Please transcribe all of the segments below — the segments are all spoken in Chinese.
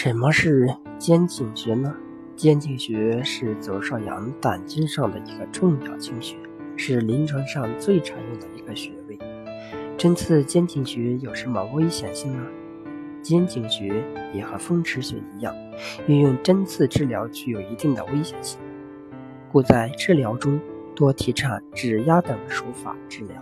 什么是肩颈穴呢？肩颈穴是左少阳胆经上的一个重要经穴，是临床上最常用的一个穴位。针刺肩颈穴有什么危险性呢？肩颈穴也和风池穴一样，运用针刺治疗具有一定的危险性，故在治疗中多提倡指压等手法治疗。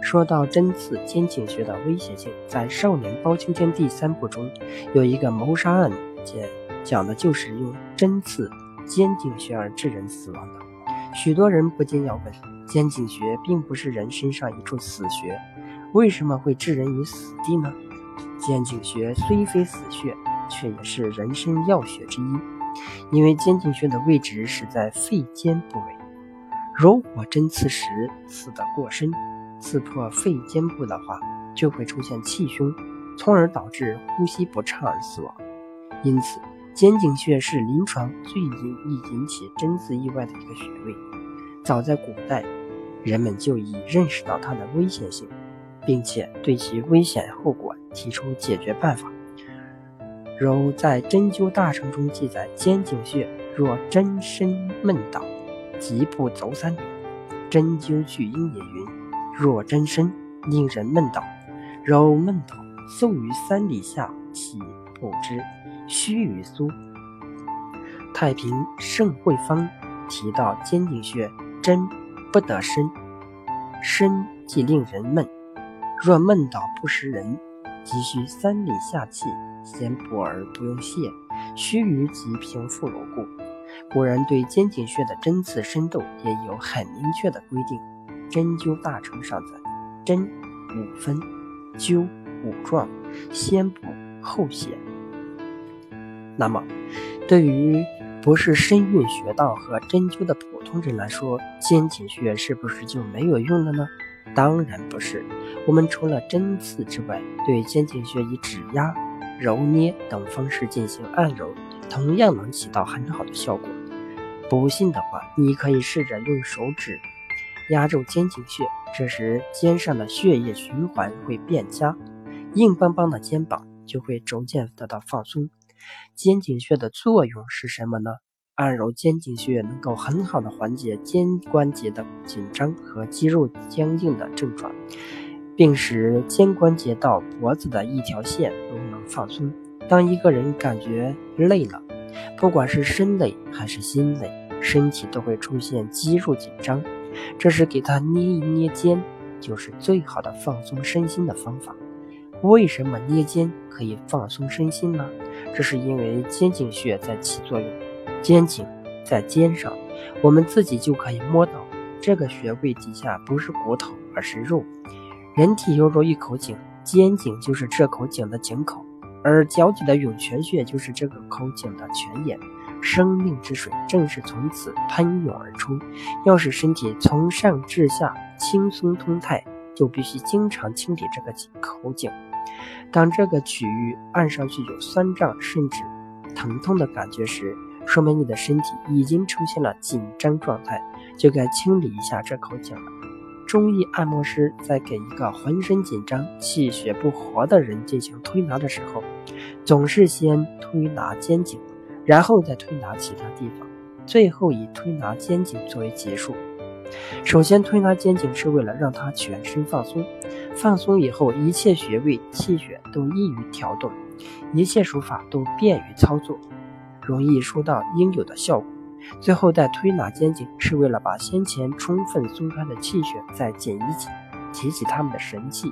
说到针刺肩颈穴的危险性，在《少年包青天》第三部中有一个谋杀案件，讲的就是用针刺肩颈穴而致人死亡的。许多人不禁要问：肩颈穴并不是人身上一处死穴，为什么会置人于死地呢？肩颈穴虽非死穴，却也是人身要穴之一，因为肩颈穴的位置是在肺尖部位，如果针刺时刺得过深。刺破肺尖部的话，就会出现气胸，从而导致呼吸不畅而死亡。因此，肩颈穴是临床最易引起针刺意外的一个穴位。早在古代，人们就已认识到它的危险性，并且对其危险后果提出解决办法。如在《针灸大成》中记载：“肩颈穴若针深闷倒，即不走三。”针灸巨阴也云。若针深，令人闷倒，揉闷倒，送于三里下，起不知，须臾苏。太平盛会方提到肩颈穴针不得深，深即令人闷。若闷倒不识人，急需三里下气，先补而不用泻，须臾即平复如故。古人对肩颈穴的针刺深度也有很明确的规定。针灸大成上载，针五分，灸五壮，先补后泻。那么，对于不是深运穴道和针灸的普通人来说，肩颈穴是不是就没有用了呢？当然不是。我们除了针刺之外，对肩颈穴以指压、揉捏等方式进行按揉，同样能起到很好的效果。不信的话，你可以试着用手指。压住肩颈穴，这时肩上的血液循环会变佳，硬邦邦的肩膀就会逐渐得到放松。肩颈穴的作用是什么呢？按揉肩颈穴能够很好的缓解肩关节的紧张和肌肉僵硬的症状，并使肩关节到脖子的一条线都能放松。当一个人感觉累了，不管是身累还是心累，身体都会出现肌肉紧张。这是给他捏一捏肩，就是最好的放松身心的方法。为什么捏肩可以放松身心呢？这是因为肩颈穴在起作用，肩颈在肩上，我们自己就可以摸到这个穴位底下不是骨头，而是肉。人体犹如一口井，肩颈就是这口井的井口，而脚底的涌泉穴就是这个口井的泉眼。生命之水正是从此喷涌而出。要使身体从上至下轻松通泰，就必须经常清理这个口井。当这个区域按上去有酸胀甚至疼痛的感觉时，说明你的身体已经出现了紧张状态，就该清理一下这口井了。中医按摩师在给一个浑身紧张、气血不活的人进行推拿的时候，总是先推拿肩颈。然后再推拿其他地方，最后以推拿肩颈作为结束。首先推拿肩颈是为了让他全身放松，放松以后一切穴位气血都易于调动，一切手法都便于操作，容易收到应有的效果。最后再推拿肩颈是为了把先前充分松开的气血再紧一紧，提起他们的神气。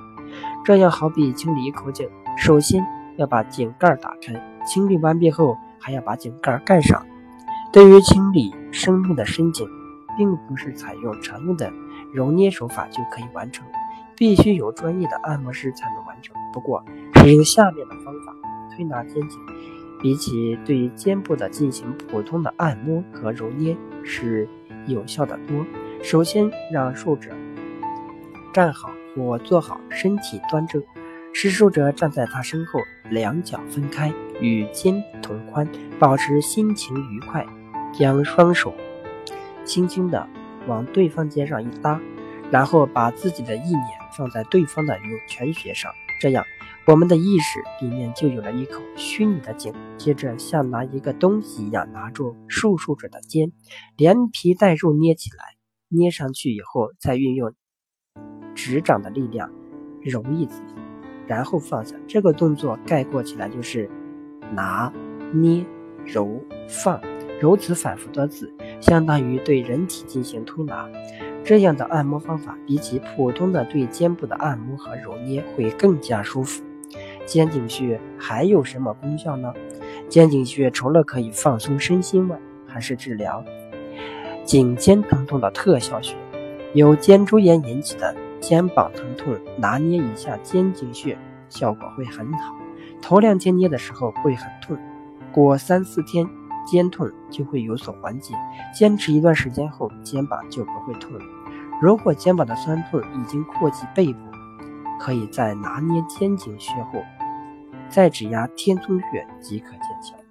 这样好比清理一口井，首先要把井盖打开，清理完毕后。还要把井盖盖上。对于清理生命的深井，并不是采用常用的揉捏手法就可以完成，必须有专业的按摩师才能完成。不过，使用下面的方法推拿肩颈，比起对肩部的进行普通的按摩和揉捏是有效的多。首先，让受者站好或坐好，身体端正。施术者站在他身后，两脚分开，与肩同宽，保持心情愉快，将双手轻轻地往对方肩上一搭，然后把自己的意念放在对方的涌泉穴上，这样，我们的意识里面就有了一口虚拟的井。接着，像拿一个东西一样拿住竖竖着的肩，连皮带肉捏起来，捏上去以后，再运用指掌的力量揉一次，然后放下。这个动作概括起来就是拿、捏、揉、放。如此反复多次，相当于对人体进行推拿。这样的按摩方法比起普通的对肩部的按摩和揉捏会更加舒服。肩颈穴还有什么功效呢？肩颈穴除了可以放松身心外，还是治疗颈肩疼痛的特效穴。由肩周炎引起的肩膀疼痛，拿捏一下肩颈穴，效果会很好。头两天捏的时候会很痛，过三四天。肩痛就会有所缓解，坚持一段时间后，肩膀就不会痛了。如果肩膀的酸痛已经扩及背部，可以在拿捏肩颈穴后，再指压天聪穴即可见效。